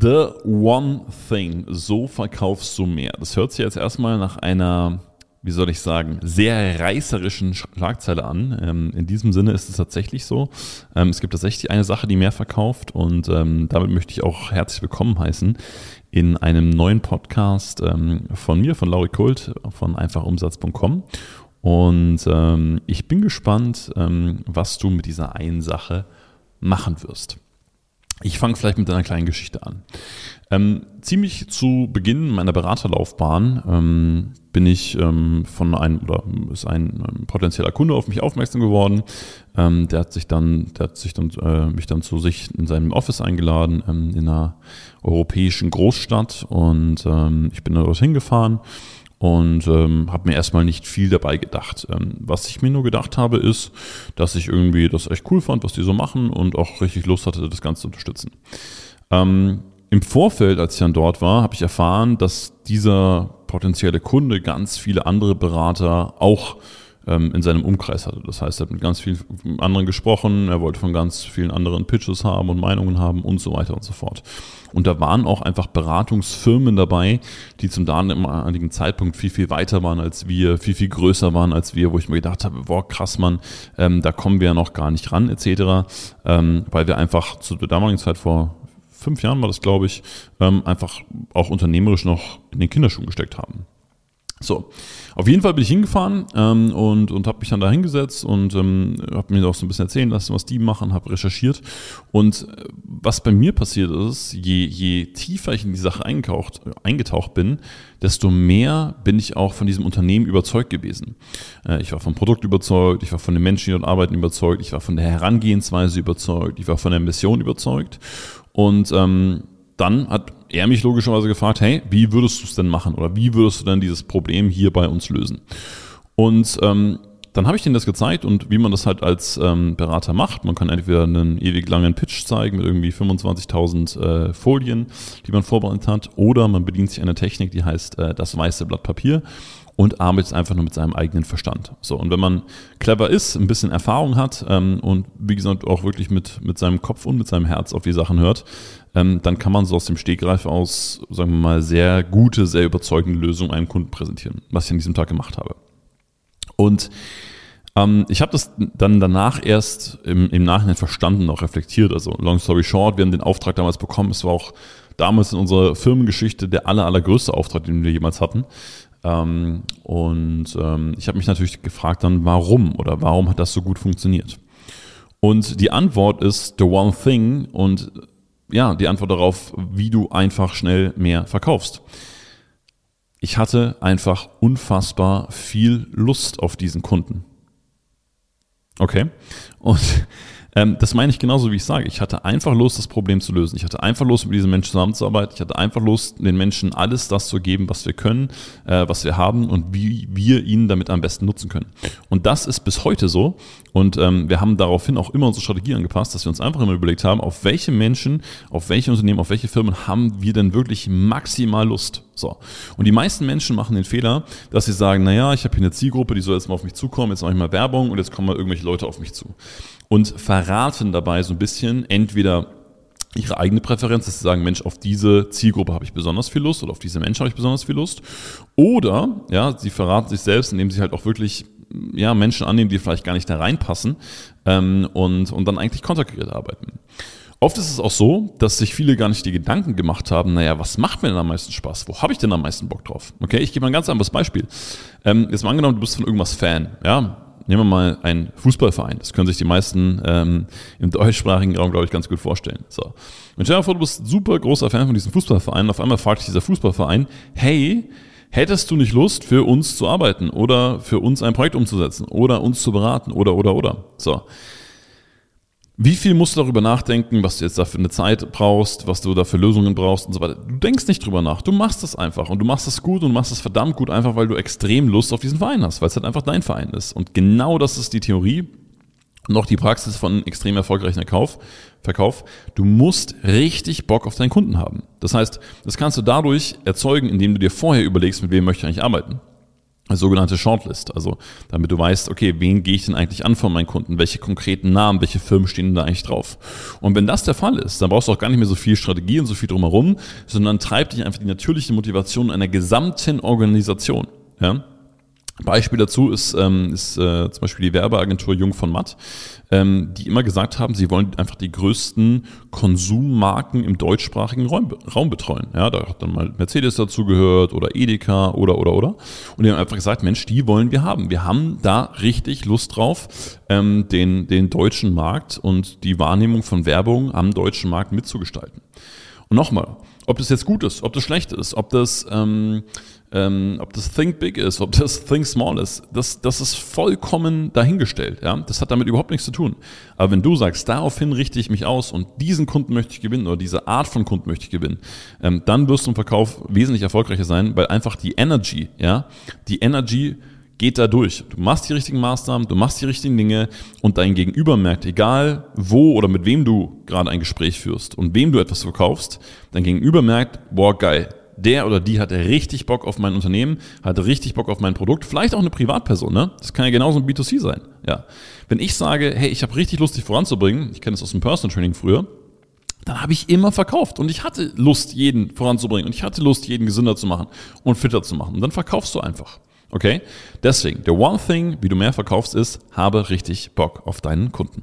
The One Thing, so verkaufst du mehr. Das hört sich jetzt erstmal nach einer, wie soll ich sagen, sehr reißerischen Schlagzeile an. Ähm, in diesem Sinne ist es tatsächlich so. Ähm, es gibt tatsächlich eine Sache, die mehr verkauft und ähm, damit möchte ich auch herzlich willkommen heißen in einem neuen Podcast von mir, von Lauri Kult, von einfachumsatz.com. Und ich bin gespannt, was du mit dieser einen Sache machen wirst. Ich fange vielleicht mit einer kleinen Geschichte an. Ähm, ziemlich zu Beginn meiner Beraterlaufbahn ähm, bin ich ähm, von einem oder ist ein ähm, potenzieller Kunde auf mich aufmerksam geworden. Ähm, der hat sich dann, der hat sich dann äh, mich dann zu sich in seinem Office eingeladen ähm, in einer europäischen Großstadt und ich bin da dorthin gefahren und ähm, habe mir erstmal nicht viel dabei gedacht. Ähm, was ich mir nur gedacht habe, ist, dass ich irgendwie das echt cool fand, was die so machen und auch richtig Lust hatte, das Ganze zu unterstützen. Ähm, Im Vorfeld, als ich dann dort war, habe ich erfahren, dass dieser potenzielle Kunde ganz viele andere Berater auch ähm, in seinem Umkreis hatte. Das heißt, er hat mit ganz vielen anderen gesprochen, er wollte von ganz vielen anderen Pitches haben und Meinungen haben und so weiter und so fort. Und da waren auch einfach Beratungsfirmen dabei, die zum damaligen Zeitpunkt viel, viel weiter waren als wir, viel, viel größer waren als wir, wo ich mir gedacht habe, boah, krass, Mann, ähm, da kommen wir ja noch gar nicht ran, etc., ähm, weil wir einfach zu der damaligen Zeit vor fünf Jahren war das, glaube ich, ähm, einfach auch unternehmerisch noch in den Kinderschuhen gesteckt haben. So, auf jeden Fall bin ich hingefahren ähm, und, und habe mich dann da hingesetzt und ähm, habe mir auch so ein bisschen erzählen lassen, was die machen, habe recherchiert. Und äh, was bei mir passiert ist, je, je tiefer ich in die Sache eingetaucht, eingetaucht bin, desto mehr bin ich auch von diesem Unternehmen überzeugt gewesen. Äh, ich war vom Produkt überzeugt, ich war von den Menschen, die dort arbeiten, überzeugt, ich war von der Herangehensweise überzeugt, ich war von der Mission überzeugt. Und ähm, dann hat er mich logischerweise gefragt, hey, wie würdest du es denn machen oder wie würdest du denn dieses Problem hier bei uns lösen? Und ähm, dann habe ich denen das gezeigt und wie man das halt als ähm, Berater macht. Man kann entweder einen ewig langen Pitch zeigen mit irgendwie 25.000 äh, Folien, die man vorbereitet hat, oder man bedient sich einer Technik, die heißt äh, das weiße Blatt Papier und arbeitet einfach nur mit seinem eigenen Verstand. So, und wenn man clever ist, ein bisschen Erfahrung hat ähm, und wie gesagt auch wirklich mit, mit seinem Kopf und mit seinem Herz auf die Sachen hört, ähm, dann kann man so aus dem Stegreif aus, sagen wir mal, sehr gute, sehr überzeugende Lösungen einem Kunden präsentieren, was ich an diesem Tag gemacht habe. Und ähm, ich habe das dann danach erst im, im Nachhinein verstanden, auch reflektiert. Also long story short, wir haben den Auftrag damals bekommen. Es war auch damals in unserer Firmengeschichte der aller, allergrößte Auftrag, den wir jemals hatten. Ähm, und ähm, ich habe mich natürlich gefragt dann, warum oder warum hat das so gut funktioniert? Und die Antwort ist the one thing und ja, die Antwort darauf, wie du einfach schnell mehr verkaufst. Ich hatte einfach unfassbar viel Lust auf diesen Kunden. Okay. Und ähm, das meine ich genauso, wie ich sage. Ich hatte einfach Lust, das Problem zu lösen. Ich hatte einfach Lust, mit diesen Menschen zusammenzuarbeiten. Ich hatte einfach Lust, den Menschen alles das zu geben, was wir können, äh, was wir haben und wie wir ihn damit am besten nutzen können. Und das ist bis heute so. Und ähm, wir haben daraufhin auch immer unsere Strategie angepasst, dass wir uns einfach immer überlegt haben, auf welche Menschen, auf welche Unternehmen, auf welche Firmen haben wir denn wirklich maximal Lust. So. Und die meisten Menschen machen den Fehler, dass sie sagen, naja, ich habe hier eine Zielgruppe, die soll jetzt mal auf mich zukommen, jetzt mache ich mal Werbung und jetzt kommen mal irgendwelche Leute auf mich zu und verraten dabei so ein bisschen entweder ihre eigene Präferenz, dass sie sagen, Mensch, auf diese Zielgruppe habe ich besonders viel Lust oder auf diese Menschen habe ich besonders viel Lust. Oder, ja, sie verraten sich selbst, indem sie halt auch wirklich ja, Menschen annehmen, die vielleicht gar nicht da reinpassen ähm, und, und dann eigentlich kontaktiert arbeiten. Oft ist es auch so, dass sich viele gar nicht die Gedanken gemacht haben, naja, was macht mir denn am meisten Spaß? Wo habe ich denn am meisten Bock drauf? Okay, ich gebe mal ein ganz anderes Beispiel. Ähm, jetzt mal angenommen, du bist von irgendwas Fan, ja, nehmen wir mal einen Fußballverein. Das können sich die meisten ähm, im deutschsprachigen Raum, glaube ich, ganz gut vorstellen. So. Und stell dir vor, du bist super großer Fan von diesem Fußballverein. Auf einmal fragt dich dieser Fußballverein, hey, hättest du nicht Lust, für uns zu arbeiten oder für uns ein Projekt umzusetzen oder uns zu beraten oder, oder, oder. So. Wie viel musst du darüber nachdenken, was du jetzt dafür eine Zeit brauchst, was du dafür Lösungen brauchst und so weiter? Du denkst nicht drüber nach. Du machst das einfach und du machst das gut und machst das verdammt gut, einfach weil du extrem Lust auf diesen Verein hast, weil es halt einfach dein Verein ist. Und genau das ist die Theorie und auch die Praxis von extrem erfolgreichen Verkauf. Verkauf. Du musst richtig Bock auf deinen Kunden haben. Das heißt, das kannst du dadurch erzeugen, indem du dir vorher überlegst, mit wem möchte ich eigentlich arbeiten. Sogenannte Shortlist. Also damit du weißt, okay, wen gehe ich denn eigentlich an von meinen Kunden? Welche konkreten Namen, welche Firmen stehen da eigentlich drauf? Und wenn das der Fall ist, dann brauchst du auch gar nicht mehr so viel Strategie und so viel drumherum, sondern treibt dich einfach die natürliche Motivation einer gesamten Organisation. Ja? Beispiel dazu ist, ähm, ist äh, zum Beispiel die Werbeagentur Jung von Matt, ähm, die immer gesagt haben, sie wollen einfach die größten Konsummarken im deutschsprachigen Raum, Raum betreuen. Ja, da hat dann mal Mercedes dazugehört oder Edeka oder oder oder. Und die haben einfach gesagt, Mensch, die wollen wir haben. Wir haben da richtig Lust drauf, ähm, den, den deutschen Markt und die Wahrnehmung von Werbung am deutschen Markt mitzugestalten. Und nochmal, ob das jetzt gut ist, ob das schlecht ist, ob das ähm, ähm, ob das Think Big ist, ob das Think Small ist, das, das ist vollkommen dahingestellt. Ja? Das hat damit überhaupt nichts zu tun. Aber wenn du sagst, daraufhin richte ich mich aus und diesen Kunden möchte ich gewinnen oder diese Art von Kunden möchte ich gewinnen, ähm, dann wirst du im Verkauf wesentlich erfolgreicher sein, weil einfach die Energy, ja, die Energy geht da durch. Du machst die richtigen Maßnahmen, du machst die richtigen Dinge und dein Gegenüber merkt, egal wo oder mit wem du gerade ein Gespräch führst und wem du etwas verkaufst, dein Gegenüber merkt, boah, geil, der oder die hatte richtig Bock auf mein Unternehmen, hatte richtig Bock auf mein Produkt, vielleicht auch eine Privatperson, ne? Das kann ja genauso ein B2C sein. Ja. Wenn ich sage, hey, ich habe richtig Lust, dich voranzubringen, ich kenne das aus dem Personal Training früher, dann habe ich immer verkauft und ich hatte Lust, jeden voranzubringen und ich hatte Lust, jeden gesünder zu machen und fitter zu machen. Und dann verkaufst du einfach. Okay? Deswegen, der One Thing, wie du mehr verkaufst, ist, habe richtig Bock auf deinen Kunden.